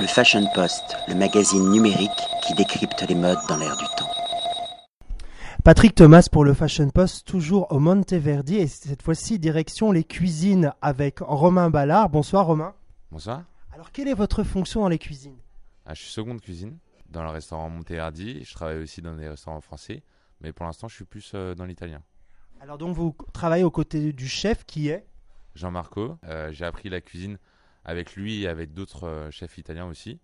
Le Fashion Post, le magazine numérique qui décrypte les modes dans l'air du temps. Patrick Thomas pour le Fashion Post, toujours au Monteverdi et cette fois-ci direction les cuisines avec Romain Ballard. Bonsoir Romain. Bonsoir. Alors quelle est votre fonction dans les cuisines? Ah, je suis seconde cuisine dans le restaurant Monteverdi. Je travaille aussi dans des restaurants français, mais pour l'instant je suis plus euh, dans l'italien. Alors donc vous travaillez aux côtés du chef qui est? Jean-Marco, euh, j'ai appris la cuisine avec lui et avec d'autres euh, chefs italiens aussi,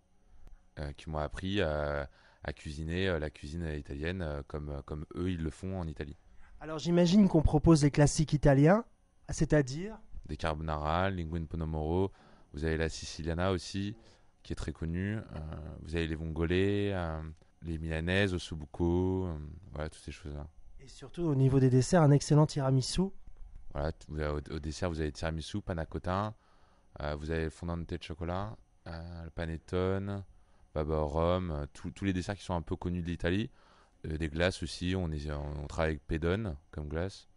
euh, qui m'ont appris à, à cuisiner euh, la cuisine italienne euh, comme, comme eux ils le font en Italie. Alors j'imagine qu'on propose les classiques italiens, c'est-à-dire? Des carbonara, linguine ponomoro, vous avez la siciliana aussi, qui est très connue, euh, vous avez les vongolais, euh, les milanaises, ossobuco, euh, voilà, toutes ces choses-là. et surtout au niveau des desserts un excellent tiramisu. Voilà, au, dessert, vous avez tiramisu, panna cotta, euh, vous avez le fondant de chocolat, euh, le panettone, baba au rhum, euh, tous les desserts qui sont un peu connus de l'Italie. Euh, des glaces aussi, on, est, on, on travaille avec Pedone comme glace.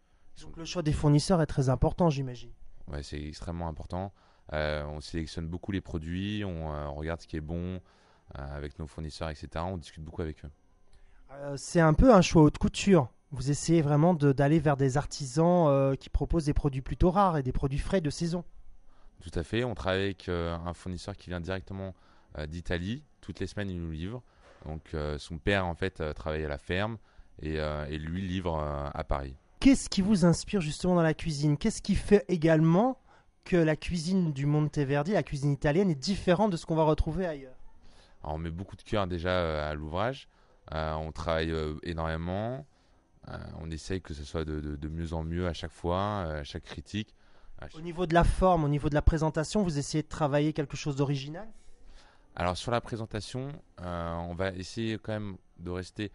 Donc le choix des fournisseurs est très important j'imagine. ouais, c'est extrêmement important. Euh, on sélectionne beaucoup les produits, on, euh, on regarde ce qui est bon euh, avec nos fournisseurs, etc. On discute beaucoup avec eux. Euh, c'est un peu un choix haute couture. Vous essayez vraiment de- d'aller vers des artisans euh, qui proposent des produits plutôt rares et des produits frais de saison. Tout à fait. On travaille avec euh, un fournisseur qui vient directement euh, d'Italie. Toutes les semaines, il nous livre. Donc, euh, son père, en fait, travaille à la ferme et, et lui livre à Paris. Qu'est-ce qui vous inspire justement dans la cuisine? Qu'est-ce qui fait également que la cuisine du Monteverdi, la cuisine italienne, est différente de ce qu'on va retrouver ailleurs? Alors, on met beaucoup de cœur déjà à l'ouvrage. Euh, on travaille énormément. Euh, on essaye que ce soit de, de- de mieux en mieux à chaque fois, à chaque critique. À Au niveau de la forme, au niveau de la présentation, vous essayez de travailler quelque chose d'original? Alors sur la présentation, euh, on va essayer quand même de rester,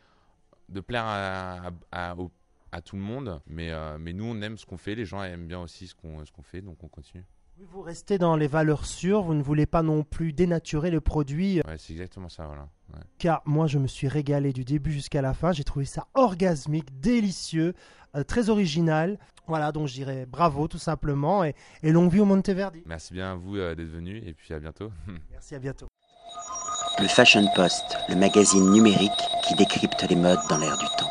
de plaire à, à- à- au- à tout le monde, mais, euh, mais nous on aime ce qu'on fait, les gens aiment bien aussi ce qu'on fait, donc on continue. Vous restez dans les valeurs sûres, vous ne voulez pas non plus dénaturer le produit, Ouais, c'est exactement ça, voilà. Ouais. car moi je me suis régalé du début jusqu'à la fin, j'ai trouvé ça orgasmique, délicieux, euh, très original. Voilà, donc je dirais bravo tout simplement, et, et longue vie au Monteverdi. Merci bien à vous euh, d'être venus et puis à bientôt. Merci, à bientôt. Le Fashion Post, le magazine numérique qui décrypte les modes dans l'air du temps.